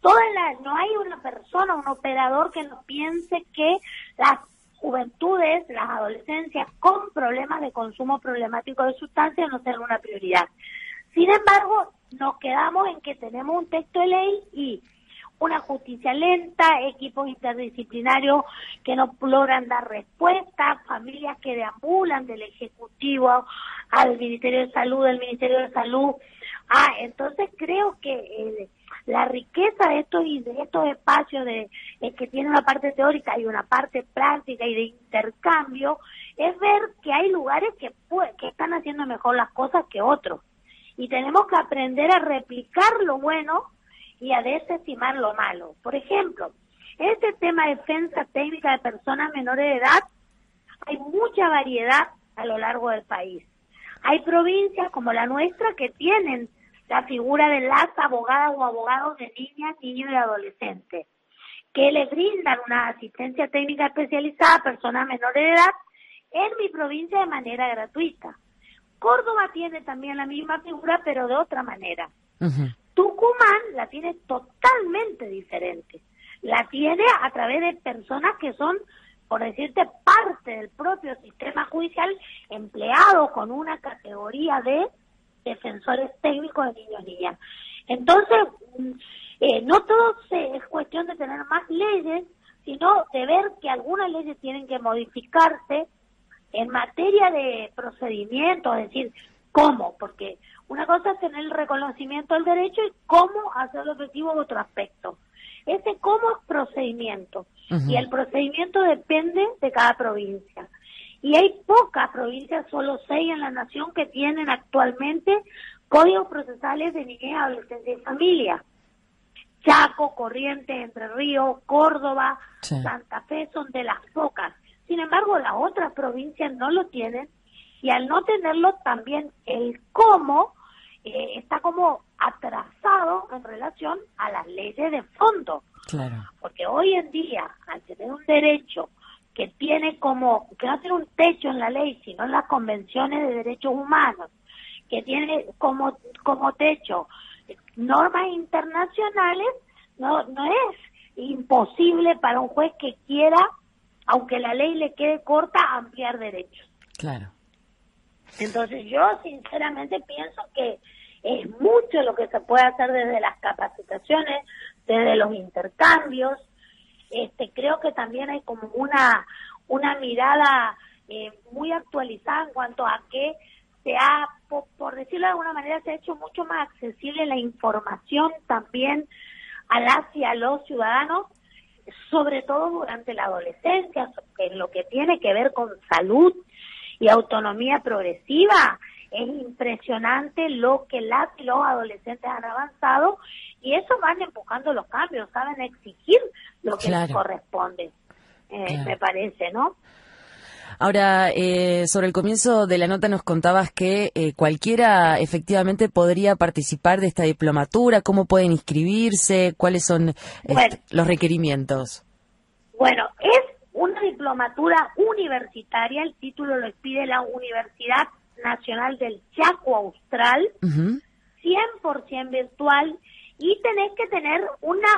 Toda la, no hay una persona, un operador que no piense que las juventudes, las adolescencias con problemas de consumo problemático de sustancias no sean una prioridad. Sin embargo, nos quedamos en que tenemos un texto de ley y una justicia lenta, equipos interdisciplinarios que no logran dar respuesta, familias que deambulan del Ejecutivo al Ministerio de Salud, del Ministerio de Salud. Ah, entonces creo que eh, la riqueza de estos de estos espacios de que tiene una parte teórica y una parte práctica y de intercambio es ver que hay lugares que que están haciendo mejor las cosas que otros y tenemos que aprender a replicar lo bueno y a desestimar lo malo. Por ejemplo, este tema de defensa técnica de personas menores de edad, hay mucha variedad a lo largo del país. Hay provincias como la nuestra que tienen la figura de las abogadas o abogados de niñas, niños y adolescentes, que le brindan una asistencia técnica especializada a personas menores de edad en mi provincia de manera gratuita. Córdoba tiene también la misma figura, pero de otra manera. Tucumán la tiene totalmente diferente. La tiene a través de personas que son, por decirte, parte del propio sistema judicial, empleados con una categoría de defensores técnicos de niños y niñas. Entonces, mm, eh, no todo es cuestión de tener más leyes, sino de ver que algunas leyes tienen que modificarse en materia de procedimiento, es decir, cómo, porque una cosa es tener el reconocimiento del derecho y cómo hacerlo efectivo otro aspecto. Ese cómo es procedimiento y el procedimiento depende de cada provincia. Y hay pocas provincias, solo seis en la nación, que tienen actualmente códigos procesales de niñez, adolescencia y familia. Chaco, Corrientes, Entre Ríos, Córdoba, Santa Fe son de las pocas. Sin embargo, las otras provincias no lo tienen y al no tenerlo también el cómo eh, está como atrasado en relación a las leyes de fondo. Claro. Porque hoy en día, al tener un derecho que tiene como, que no tiene un techo en la ley, sino en las convenciones de derechos humanos, que tiene como, como techo normas internacionales, no, no es imposible para un juez que quiera aunque la ley le quede corta, ampliar derechos. Claro. Entonces yo sinceramente pienso que es mucho lo que se puede hacer desde las capacitaciones, desde los intercambios. Este, creo que también hay como una una mirada eh, muy actualizada en cuanto a que se ha, por, por, decirlo de alguna manera, se ha hecho mucho más accesible la información también a las y a los ciudadanos sobre todo durante la adolescencia, en lo que tiene que ver con salud y autonomía progresiva. Es impresionante lo que las y los adolescentes han avanzado y eso van empujando los cambios, saben exigir lo que les corresponde, eh, me parece, ¿no? Ahora, eh, sobre el comienzo de la nota nos contabas que eh, cualquiera efectivamente podría participar de esta diplomatura, cómo pueden inscribirse, cuáles son este, los requerimientos. Bueno, es una diplomatura universitaria, el título lo pide la Universidad Nacional del Chaco Austral, 100% virtual, y tenés que tener una,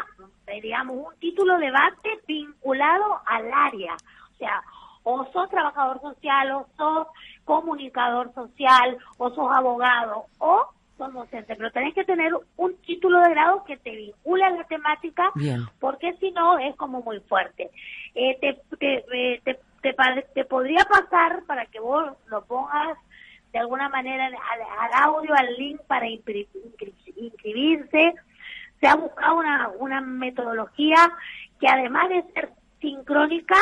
digamos, un título de base vinculado al área. O sea, o sos trabajador social, o sos comunicador social, o sos abogado, o sos docente, pero tenés que tener un título de grado que te vincule a la temática, porque si no es como muy fuerte. Eh, te, te, te, te, podría pasar para que vos lo pongas de alguna manera al, audio, al link para inscribirse. Se ha buscado una, una metodología que además de ser sincrónica,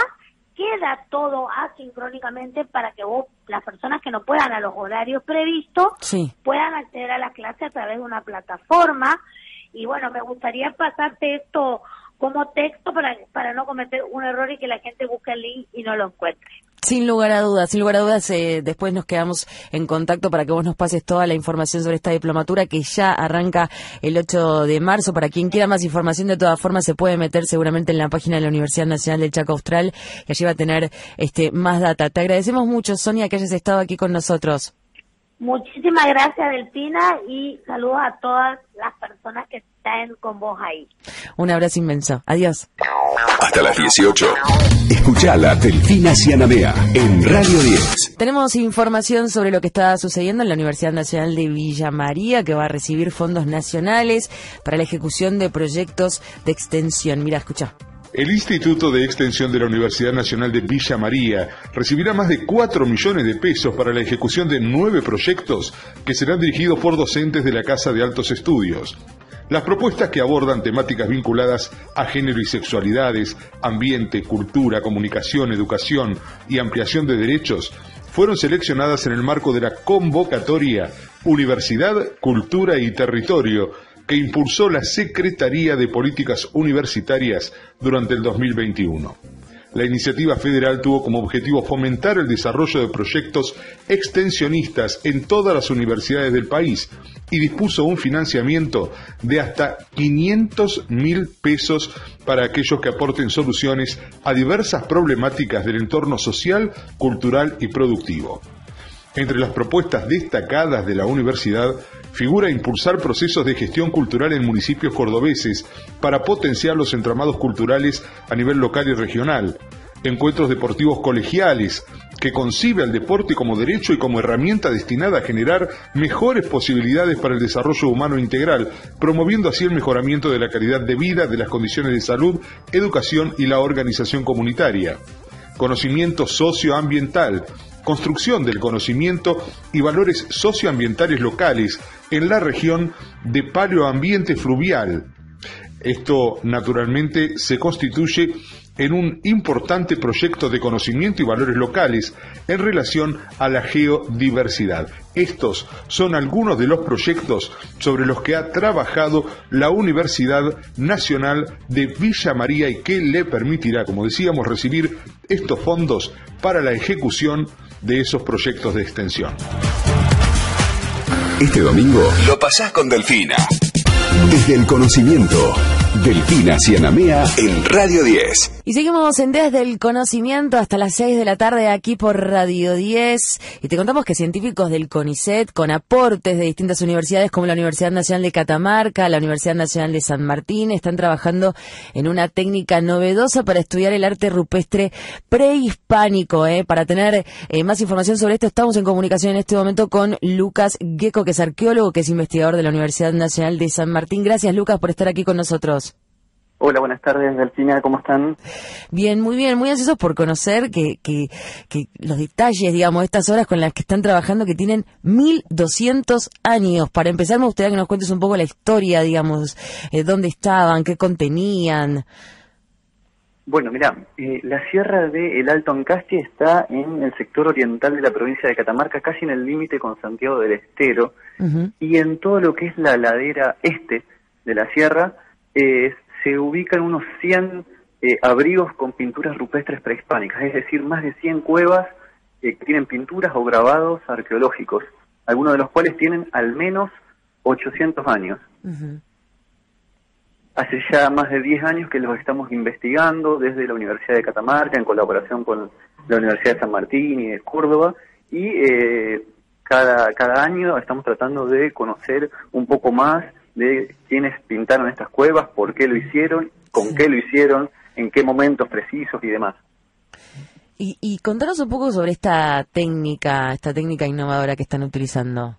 queda todo asincrónicamente para que vos, las personas que no puedan a los horarios previstos, puedan acceder a la clase a través de una plataforma. Y bueno, me gustaría pasarte esto como texto para, para no cometer un error y que la gente busque el link y no lo encuentre. Sin lugar a dudas, sin lugar a dudas, eh, después nos quedamos en contacto para que vos nos pases toda la información sobre esta diplomatura que ya arranca el 8 de marzo. Para quien quiera más información, de todas formas, se puede meter seguramente en la página de la Universidad Nacional del Chaco Austral y allí va a tener este, más data. Te agradecemos mucho, Sonia, que hayas estado aquí con nosotros. Muchísimas gracias, Delfina, y saludos a todas las personas que están con vos ahí. Un abrazo inmenso. Adiós. Hasta las 18. Escuchala, Delfina Cianamea, en Radio 10. Tenemos información sobre lo que está sucediendo en la Universidad Nacional de Villa María, que va a recibir fondos nacionales para la ejecución de proyectos de extensión. Mira, escucha. El Instituto de Extensión de la Universidad Nacional de Villa María recibirá más de 4 millones de pesos para la ejecución de nueve proyectos que serán dirigidos por docentes de la Casa de Altos Estudios. Las propuestas que abordan temáticas vinculadas a género y sexualidades, ambiente, cultura, comunicación, educación y ampliación de derechos fueron seleccionadas en el marco de la convocatoria Universidad, Cultura y Territorio que impulsó la Secretaría de Políticas Universitarias durante el 2021. La iniciativa federal tuvo como objetivo fomentar el desarrollo de proyectos extensionistas en todas las universidades del país y dispuso un financiamiento de hasta 500 mil pesos para aquellos que aporten soluciones a diversas problemáticas del entorno social, cultural y productivo. Entre las propuestas destacadas de la universidad figura impulsar procesos de gestión cultural en municipios cordobeses para potenciar los entramados culturales a nivel local y regional, encuentros deportivos colegiales, que concibe al deporte como derecho y como herramienta destinada a generar mejores posibilidades para el desarrollo humano integral, promoviendo así el mejoramiento de la calidad de vida, de las condiciones de salud, educación y la organización comunitaria. Conocimiento socioambiental, construcción del conocimiento y valores socioambientales locales en la región de paleoambiente fluvial. Esto naturalmente se constituye en un importante proyecto de conocimiento y valores locales en relación a la geodiversidad. Estos son algunos de los proyectos sobre los que ha trabajado la Universidad Nacional de Villa María y que le permitirá, como decíamos, recibir estos fondos para la ejecución de esos proyectos de extensión. Este domingo lo pasás con Delfina. Desde el conocimiento, Delfina Cianamea en Radio 10. Y seguimos en Desde el Conocimiento hasta las 6 de la tarde aquí por Radio 10. Y te contamos que científicos del CONICET, con aportes de distintas universidades como la Universidad Nacional de Catamarca, la Universidad Nacional de San Martín, están trabajando en una técnica novedosa para estudiar el arte rupestre prehispánico. ¿eh? Para tener eh, más información sobre esto, estamos en comunicación en este momento con Lucas Gecko, que es arqueólogo, que es investigador de la Universidad Nacional de San Martín. Gracias, Lucas, por estar aquí con nosotros. Hola, buenas tardes, Delfina, ¿cómo están? Bien, muy bien, muy ansiosos por conocer que, que, que los detalles, digamos, de estas horas con las que están trabajando, que tienen 1200 años. Para empezar, me gustaría que nos cuentes un poco la historia, digamos, eh, dónde estaban, qué contenían. Bueno, mira, eh, la sierra de El Alto Ancasti está en el sector oriental de la provincia de Catamarca, casi en el límite con Santiago del Estero, y en todo lo que es la ladera este de la sierra, eh, se ubican unos 100 eh, abrigos con pinturas rupestres prehispánicas, es decir, más de 100 cuevas que tienen pinturas o grabados arqueológicos, algunos de los cuales tienen al menos 800 años. hace ya más de 10 años que los estamos investigando desde la Universidad de Catamarca en colaboración con la Universidad de San Martín y de Córdoba y eh, cada, cada año estamos tratando de conocer un poco más de quiénes pintaron estas cuevas, por qué lo hicieron, con qué lo hicieron, en qué momentos precisos y demás. Y, y contanos un poco sobre esta técnica, esta técnica innovadora que están utilizando.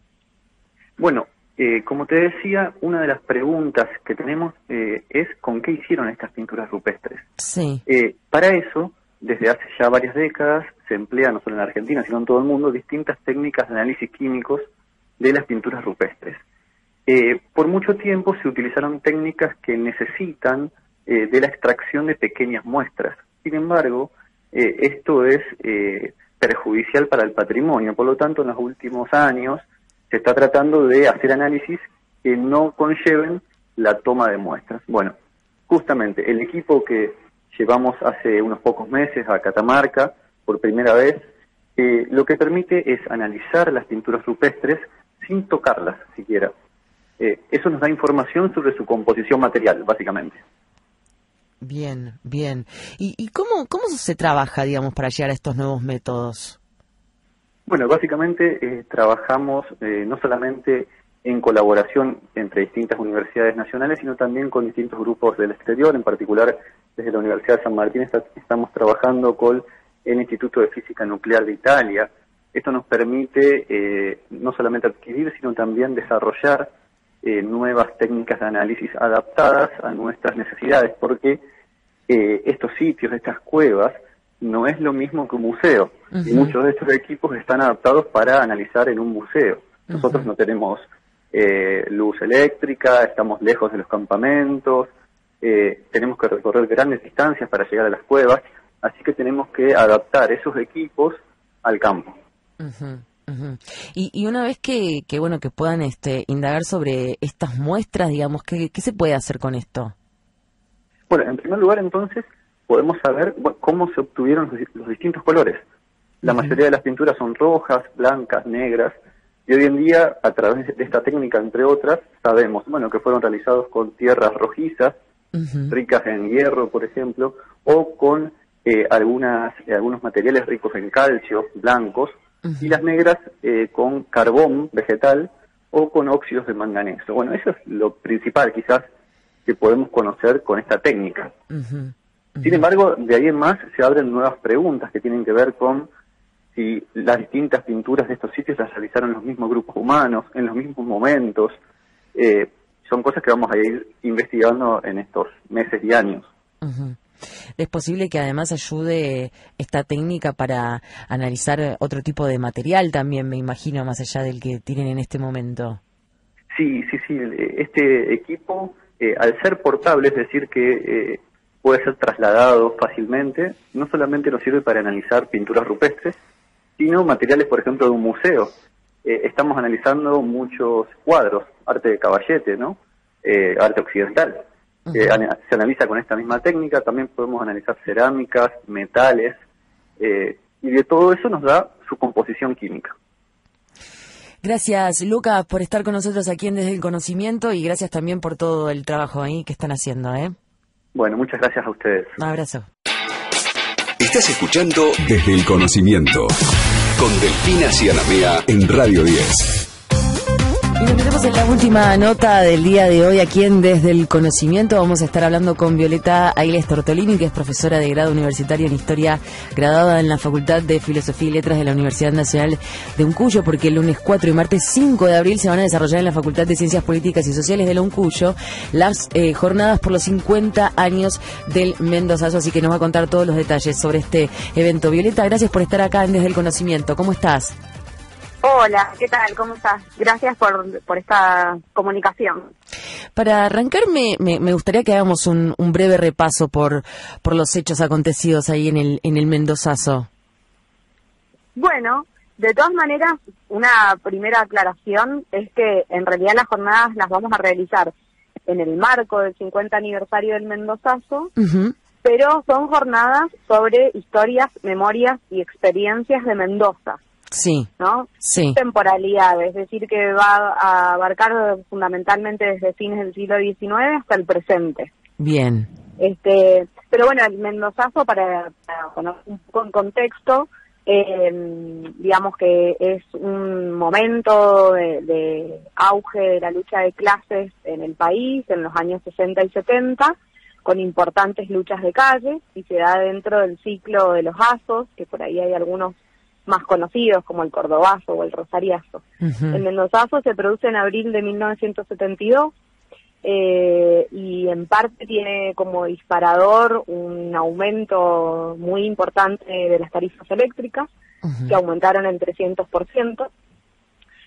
Bueno, eh, como te decía, una de las preguntas que tenemos eh, es con qué hicieron estas pinturas rupestres. Sí. Eh, para eso, desde hace ya varias décadas, se emplea no solo en Argentina, sino en todo el mundo, distintas técnicas de análisis químicos de las pinturas rupestres. Por mucho tiempo se utilizaron técnicas que necesitan de la extracción de pequeñas muestras. Sin embargo, esto es perjudicial para el patrimonio. Por lo tanto, en los últimos años se está tratando de hacer análisis que no conlleven la toma de muestras. Bueno, justamente el equipo que llevamos hace unos pocos meses a Catamarca por primera vez, eh, lo que permite es analizar las pinturas rupestres sin tocarlas siquiera. Eh, eso nos da información sobre su composición material, básicamente. Bien, bien. ¿Y, y cómo, cómo se trabaja, digamos, para llegar a estos nuevos métodos? Bueno, básicamente eh, trabajamos eh, no solamente en colaboración entre distintas universidades nacionales, sino también con distintos grupos del exterior, en particular desde la Universidad de San Martín estamos trabajando con el Instituto de Física Nuclear de Italia. Esto nos permite eh, no solamente adquirir, sino también desarrollar nuevas técnicas de análisis adaptadas a nuestras necesidades, porque estos sitios, estas cuevas, no es lo mismo que un museo. Y muchos de estos equipos están adaptados para analizar en un museo. Nosotros no tenemos eh, luz eléctrica, estamos lejos de los campamentos, eh, tenemos que recorrer grandes distancias para llegar a las cuevas, así que tenemos que adaptar esos equipos al campo. Y, una vez que, que, bueno que puedan este, indagar sobre estas muestras, digamos, ¿qué, ¿qué se puede hacer con esto? Bueno, en primer lugar, entonces, podemos saber cómo se obtuvieron los, distintos colores. La mayoría de las pinturas son rojas, blancas, negras, y hoy en día, a través de esta técnica, entre otras, sabemos bueno, que fueron realizados con tierras rojizas, ricas en hierro, por ejemplo, o con eh, algunas, eh, algunos materiales ricos en calcio, blancos, y las negras eh, con carbón vegetal o con óxidos de manganeso. Bueno, eso es lo principal quizás que podemos conocer con esta técnica. Sin embargo, de ahí en más se abren nuevas preguntas que tienen que ver con si las distintas pinturas de estos sitios las realizaron los mismos grupos humanos, en los mismos momentos. Eh, son cosas que vamos a ir investigando en estos meses y años. ¿Es posible que además ayude esta técnica para analizar otro tipo de material también, me imagino, más allá del que tienen en este momento? Sí, sí, sí. Este equipo, eh, al ser portable, es decir, que eh, puede ser trasladado fácilmente, no solamente nos sirve para analizar pinturas rupestres, sino materiales, por ejemplo, de un museo. Eh, estamos analizando muchos cuadros, arte de caballete, ¿no? Eh, arte occidental. Eh, se analiza con esta misma técnica, también podemos analizar cerámicas, metales, y de todo eso nos da su composición química. Gracias, Lucas, por estar con nosotros aquí en Desde el Conocimiento y gracias también por todo el trabajo ahí que están haciendo, ¿eh? Bueno, muchas gracias a ustedes. Un abrazo. Estás escuchando Desde el Conocimiento con Delfina Cianamea en Radio 10. Nos metemos en la última nota del día de hoy aquí en Desde el Conocimiento. Vamos a estar hablando con Violeta Ailes Tortolini, que es profesora de grado universitario en Historia, graduada en la Facultad de Filosofía y Letras de la Universidad Nacional de Uncuyo, porque el lunes 4 y martes 5 de abril se van a desarrollar en la Facultad de Ciencias Políticas y Sociales de la Uncuyo las eh, jornadas por los 50 años del Mendozazo, así que nos va a contar todos los detalles sobre este evento. Violeta, gracias por estar acá en Desde el Conocimiento. ¿Cómo estás? Hola, ¿qué tal? ¿Cómo estás? Gracias por, por esta comunicación. Para arrancar, me, me, gustaría que hagamos un, un, breve repaso por, por los hechos acontecidos ahí en el, en el Mendozazo. Bueno, de todas maneras, una primera aclaración es que en realidad las jornadas las vamos a realizar en el marco del 50 aniversario del Mendozazo, pero son jornadas sobre historias, memorias y experiencias de Mendoza. Sí. ¿No? Sí. Temporalidad, es decir, que va a abarcar fundamentalmente desde fines del siglo XIX hasta el presente. Bien. Este, pero bueno, el Mendozazo, para, poner un poco en contexto, eh, digamos que es un momento de, de, auge de la lucha de clases en el país en los años 60 y 70, con importantes luchas de calle, y se da dentro del ciclo de los asos, que por ahí hay algunos más conocidos como el cordobazo o el rosariazo. El mendozazo se produce en abril de 1972 eh, y en parte tiene como disparador un aumento muy importante de las tarifas eléctricas, que aumentaron en 300%,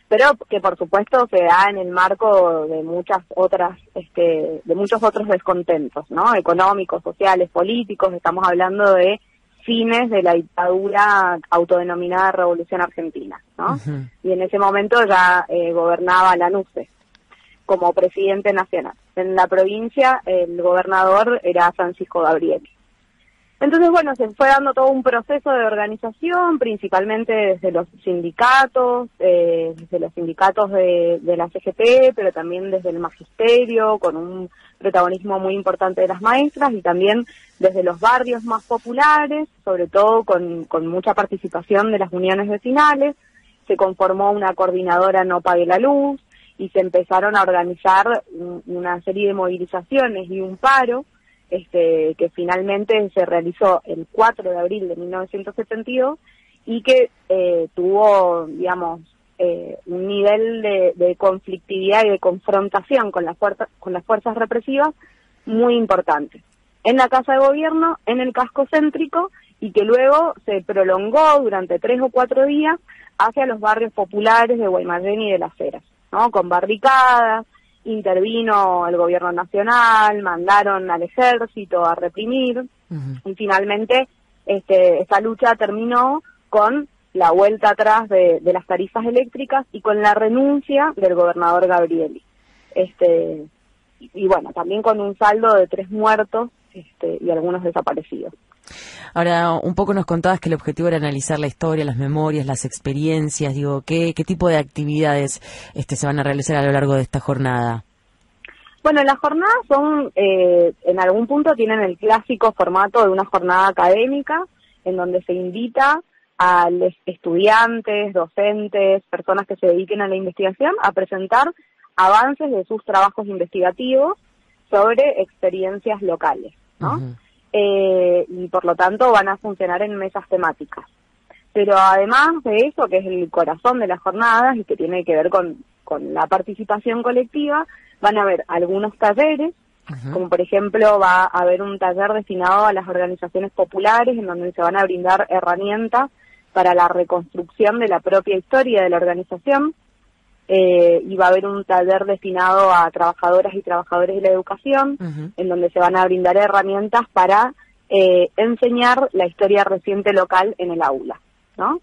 pero que por supuesto se da en el marco de muchas otras, este, de muchos otros descontentos, ¿no? Económicos, sociales, políticos, estamos hablando de fines de la dictadura autodenominada Revolución Argentina, ¿no? Y en ese momento ya eh, gobernaba Lanusse como presidente nacional. En la provincia el gobernador era Francisco Gabriel. Entonces, bueno, se fue dando todo un proceso de organización, principalmente desde los sindicatos, eh, desde los sindicatos de, la CGT, pero también desde el magisterio, con un protagonismo muy importante de las maestras y también desde los barrios más populares, sobre todo con, con mucha participación de las uniones vecinales. Se conformó una coordinadora No Pague la Luz y se empezaron a organizar una serie de movilizaciones y un paro este, que finalmente se realizó el 4 de abril de 1972 y que eh, tuvo, digamos, eh, un nivel de, conflictividad y de confrontación con las, fuerzas, con las fuerzas represivas muy importante. En la Casa de Gobierno, en el casco céntrico, y que luego se prolongó durante tres o cuatro días hacia los barrios populares de Guaymallén y de Las Heras, ¿no? Con barricadas, intervino el gobierno nacional, mandaron al ejército a reprimir, y finalmente este, esta lucha terminó con la vuelta atrás de, las tarifas eléctricas y con la renuncia del gobernador Gabrieli. Este, y, bueno, también con un saldo de tres muertos este, y algunos desaparecidos. Ahora, un poco nos contabas que el objetivo era analizar la historia, las memorias, las experiencias. Digo, ¿qué, qué tipo de actividades este, se van a realizar a lo largo de esta jornada? Bueno, las jornadas son, eh, en algún punto tienen el clásico formato de una jornada académica, en donde se invita a los estudiantes, docentes, personas que se dediquen a la investigación a presentar avances de sus trabajos investigativos sobre experiencias locales, ¿no? Eh, y por lo tanto van a funcionar en mesas temáticas. Pero además de eso, que es el corazón de las jornadas y que tiene que ver con, con la participación colectiva, van a haber algunos talleres, como por ejemplo va a haber un taller destinado a las organizaciones populares en donde se van a brindar herramientas para la reconstrucción de la propia historia de la organización. Eh, y va a haber un taller destinado a trabajadoras y trabajadores de la educación, en donde se van a brindar herramientas para eh, enseñar la historia reciente local en el aula, ¿no?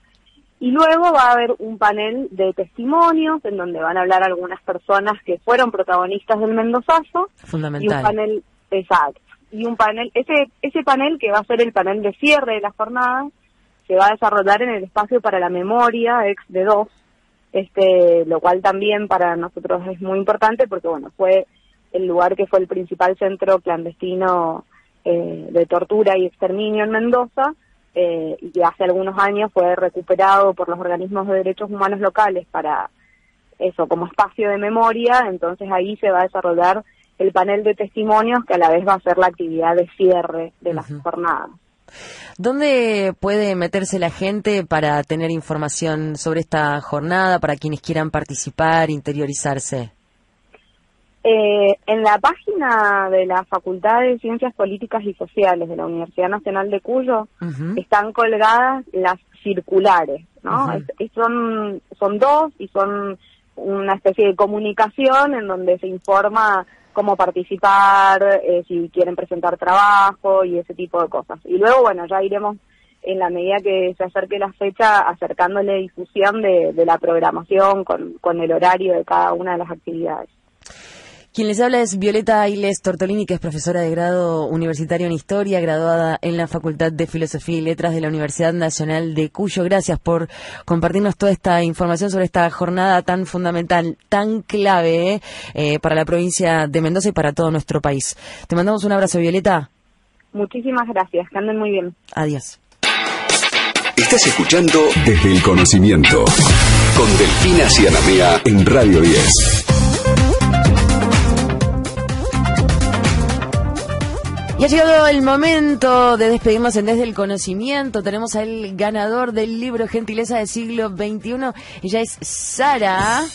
Y luego va a haber un panel de testimonios en donde van a hablar algunas personas que fueron protagonistas del Mendozazo. Fundamental. Y un panel, exacto. Y un panel, ese, ese panel que va a ser el panel de cierre de la jornada, se va a desarrollar en el espacio para la memoria, ex de dos, este, lo cual también para nosotros es muy importante porque, bueno, fue el lugar que fue el principal centro clandestino eh, de tortura y exterminio en Mendoza, eh, y que hace algunos años fue recuperado por los organismos de derechos humanos locales para eso, como espacio de memoria, entonces ahí se va a desarrollar el panel de testimonios que a la vez va a ser la actividad de cierre de las jornadas. ¿Dónde puede meterse la gente para tener información sobre esta jornada, para quienes quieran participar, interiorizarse? Eh, en la página de la Facultad de Ciencias Políticas y Sociales de la Universidad Nacional de Cuyo están colgadas las circulares, ¿no? son, son dos y son una especie de comunicación en donde se informa cómo participar, eh, si quieren presentar trabajo y ese tipo de cosas. Y luego, bueno, ya iremos en la medida que se acerque la fecha acercándole difusión de, de la programación con, con el horario de cada una de las actividades. Quien les habla es Violeta Ailes Tortolini, que es profesora de grado universitario en Historia, graduada en la Facultad de Filosofía y Letras de la Universidad Nacional de Cuyo. Gracias por compartirnos toda esta información sobre esta jornada tan fundamental, tan clave eh, para la provincia de Mendoza y para todo nuestro país. Te mandamos un abrazo, Violeta. Muchísimas gracias, que anden muy bien. Adiós. Estás escuchando Desde el Conocimiento con Delfina Cianamea en Radio 10. Y ha llegado el momento de despedirnos en Desde el Conocimiento. Tenemos al ganador del libro Gentileza del siglo XXI. Ella es Sara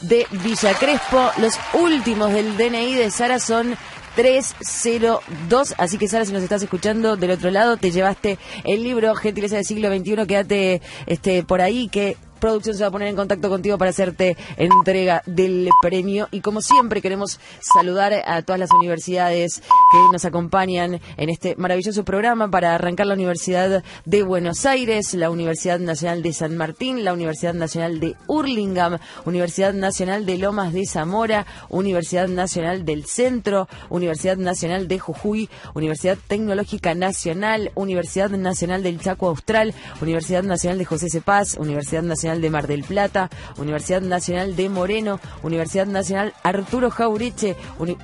de Villa Crespo. Los últimos del DNI de Sara son 302. Así que Sara, si nos estás escuchando del otro lado, te llevaste el libro Gentileza del siglo XXI. Quédate este, por ahí que producción se va a poner en contacto contigo para hacerte entrega del premio. Y como siempre queremos saludar a todas las universidades que nos acompañan en este maravilloso programa para arrancar la Universidad de Buenos Aires, la Universidad Nacional de San Martín, la Universidad Nacional de Hurlingham, Universidad Nacional de Lomas de Zamora, Universidad Nacional del Centro, Universidad Nacional de Jujuy, Universidad Tecnológica Nacional, Universidad Nacional del Chaco Austral, Universidad Nacional de José Cepaz, Universidad Nacional de Mar del Plata, Universidad Nacional de Moreno, Universidad Nacional Arturo Jaureche,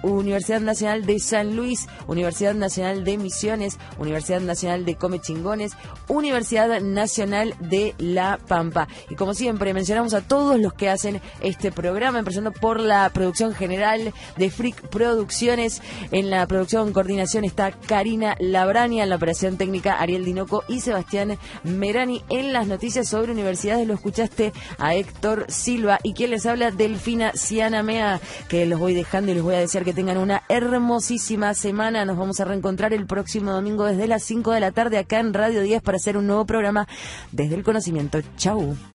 Universidad Nacional de San Luis, Universidad Nacional de Misiones, Universidad Nacional de Comechingones, Universidad Nacional de La Pampa. Y como siempre, mencionamos a todos los que hacen este programa, empezando por la producción general de Freak Producciones. En la producción coordinación está Karina Labrania, en la operación técnica Ariel Dinoco y Sebastián Merani. En las noticias sobre universidades lo escuchan a Héctor Silva y quien les habla Delfina Cianamea, que los voy dejando y les voy a desear que tengan una hermosísima semana. Nos vamos a reencontrar el próximo domingo desde las 5 de la tarde acá en Radio 10 para hacer un nuevo programa desde el conocimiento. Chau.